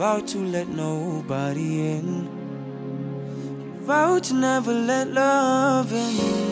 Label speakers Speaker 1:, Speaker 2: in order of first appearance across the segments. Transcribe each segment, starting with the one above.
Speaker 1: vowed to let nobody in. You vowed to never let love in.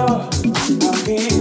Speaker 1: love
Speaker 2: I
Speaker 3: feel.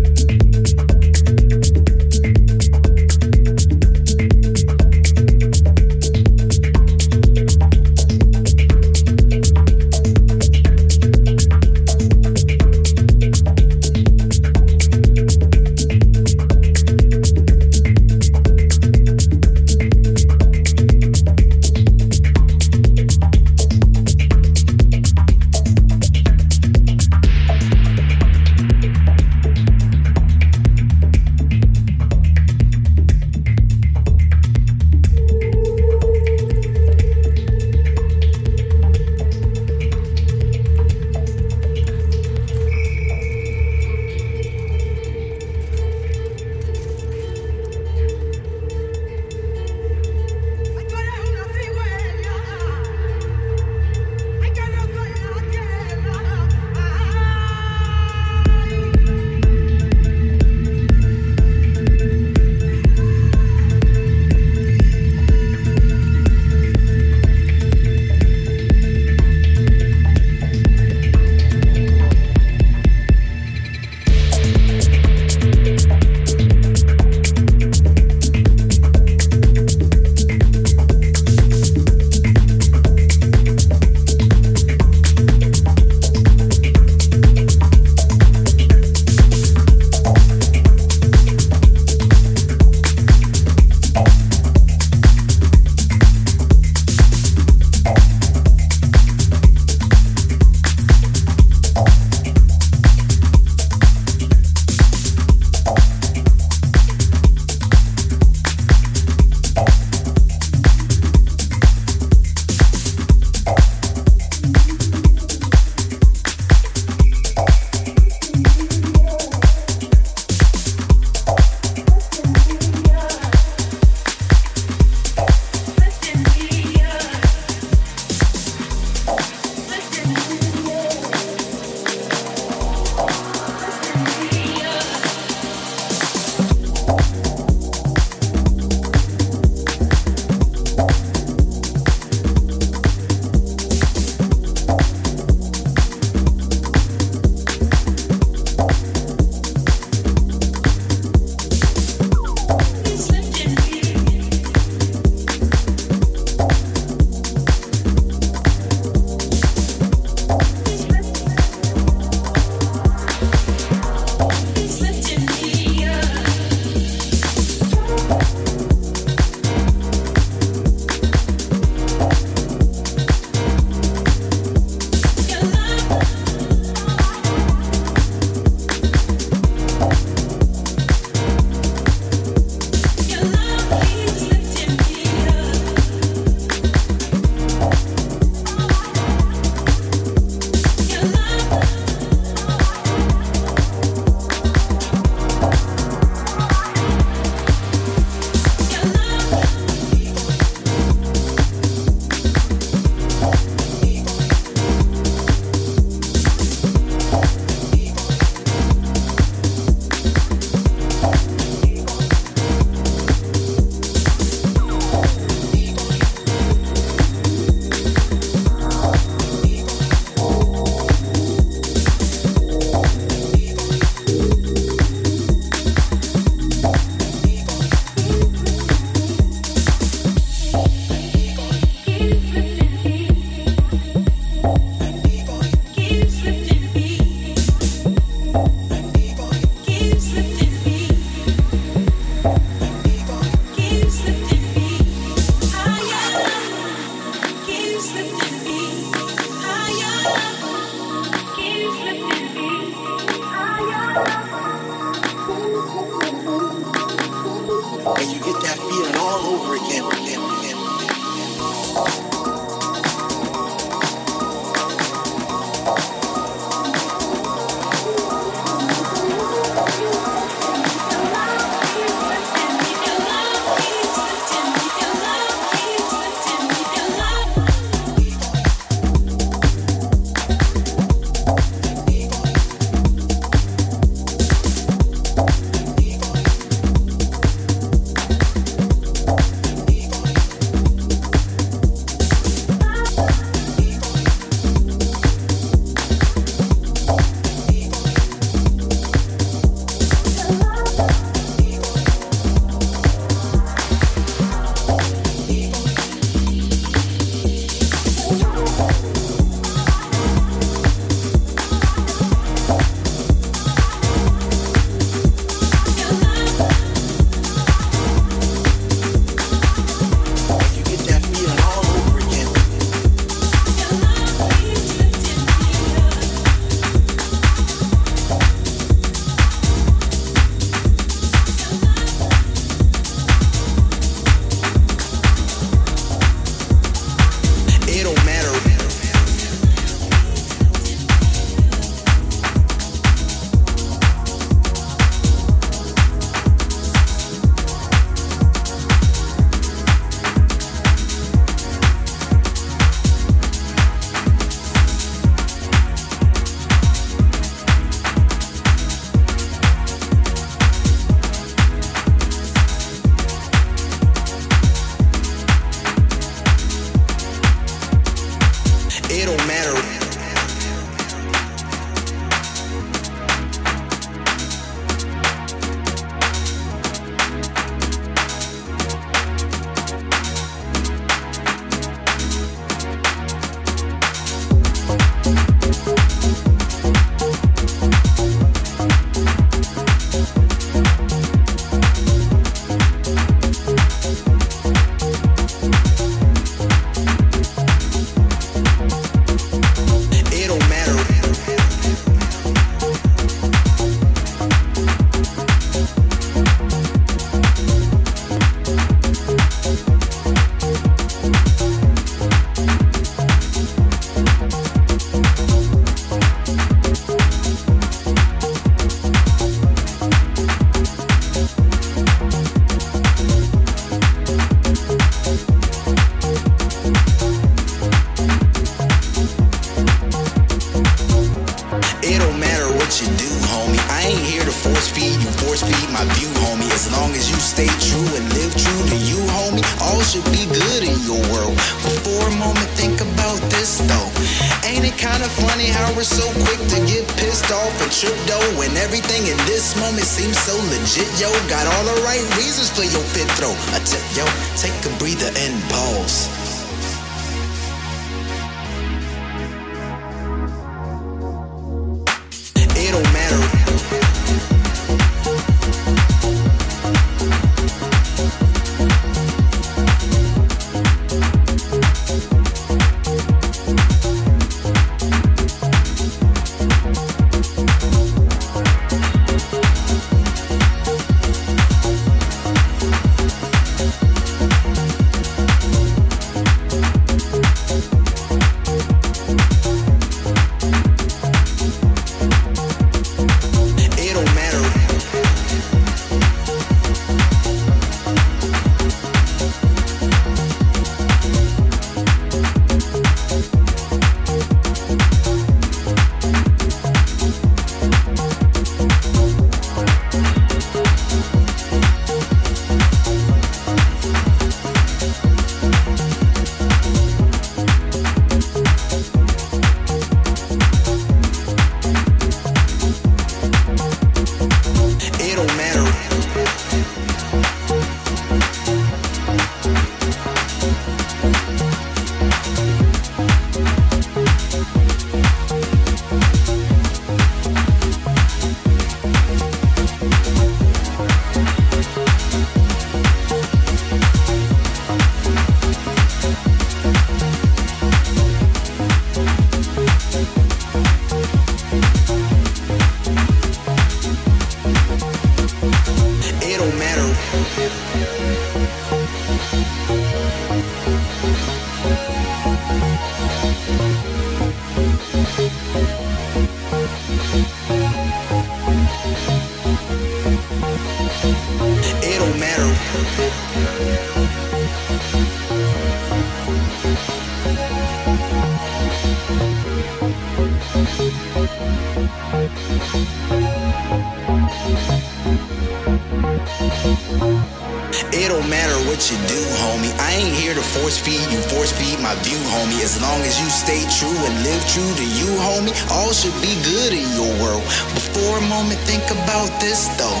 Speaker 3: About this though.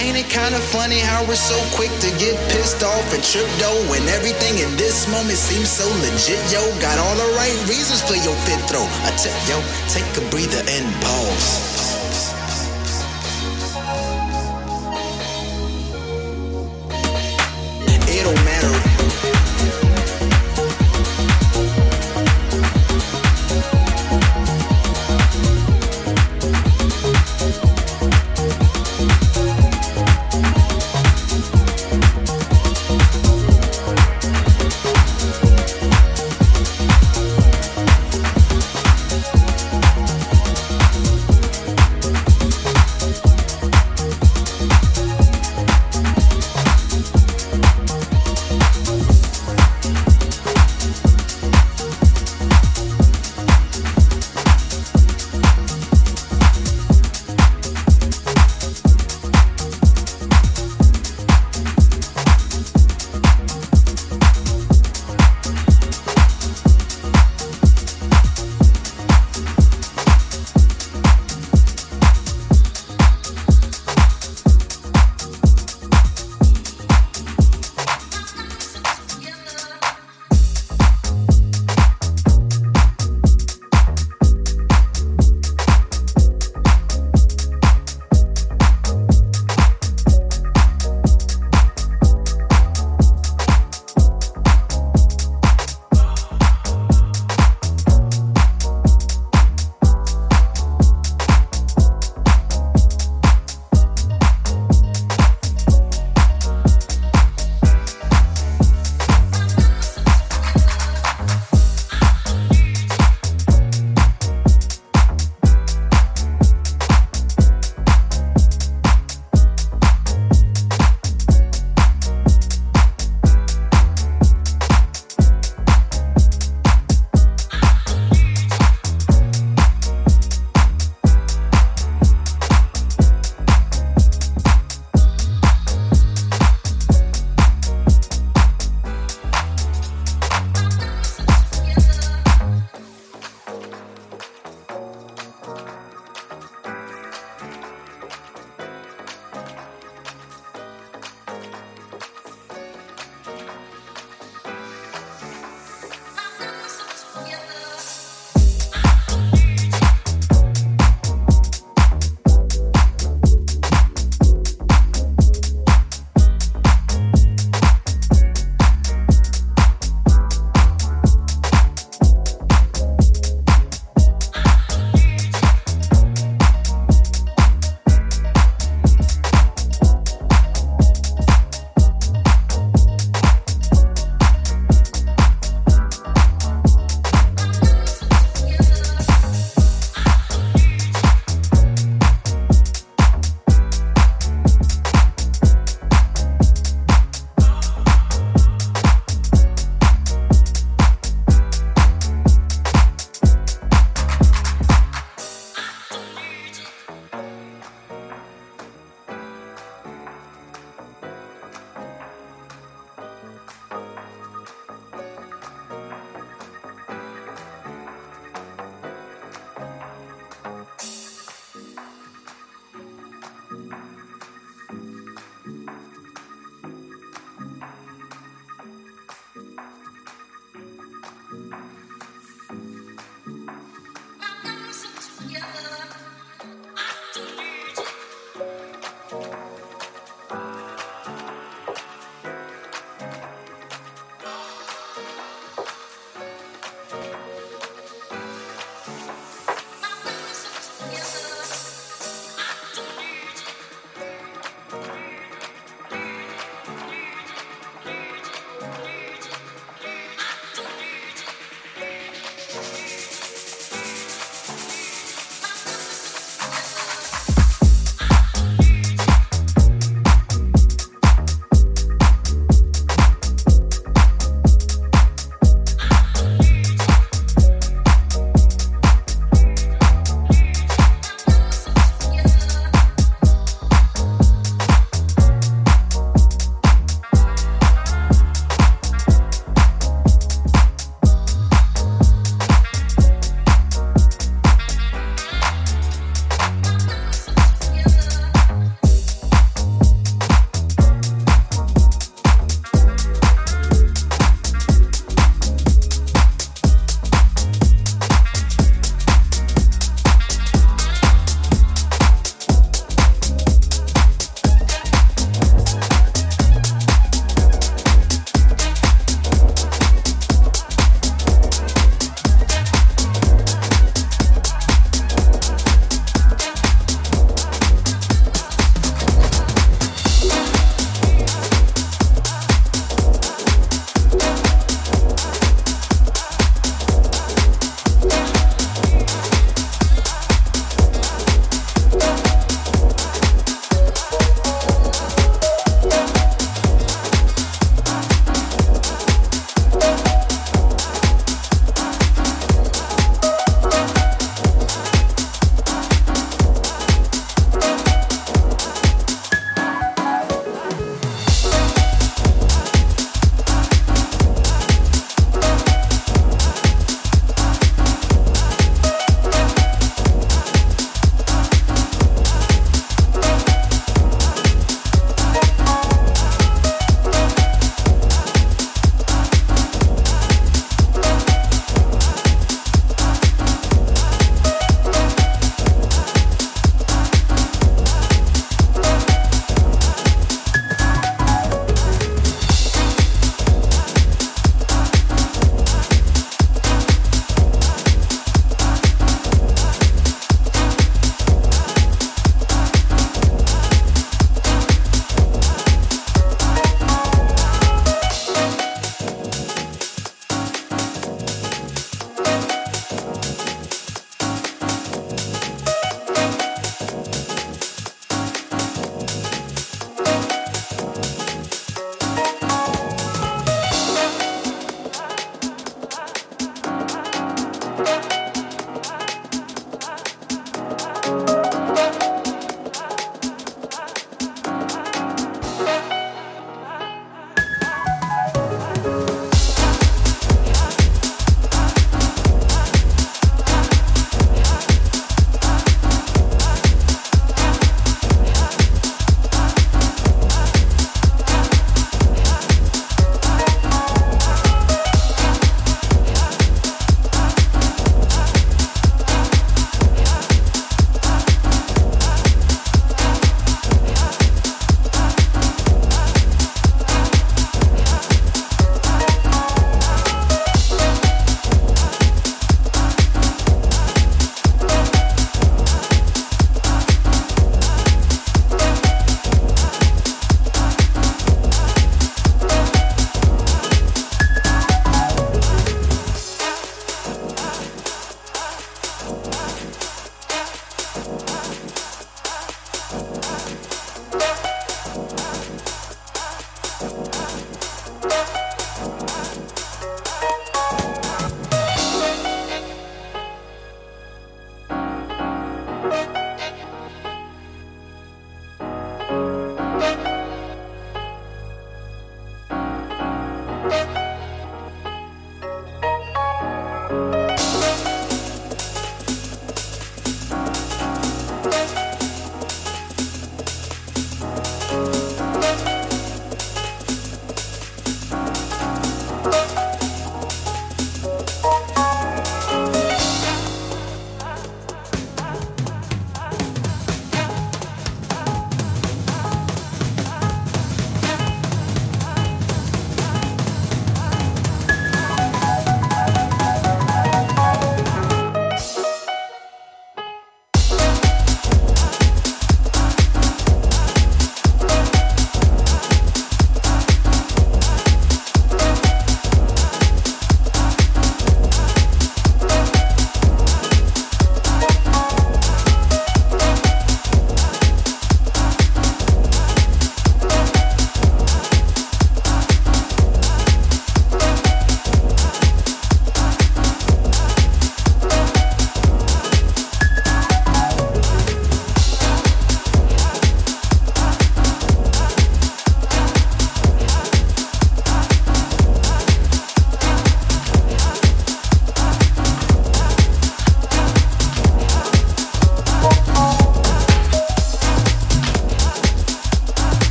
Speaker 3: Ain't it kinda funny how we're so quick to get pissed off and tripped though when everything in this moment seems so legit, yo? Got all the right reasons for your fit throw. I tell yo, take a breather and pause.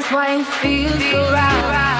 Speaker 4: That's why it feels so right.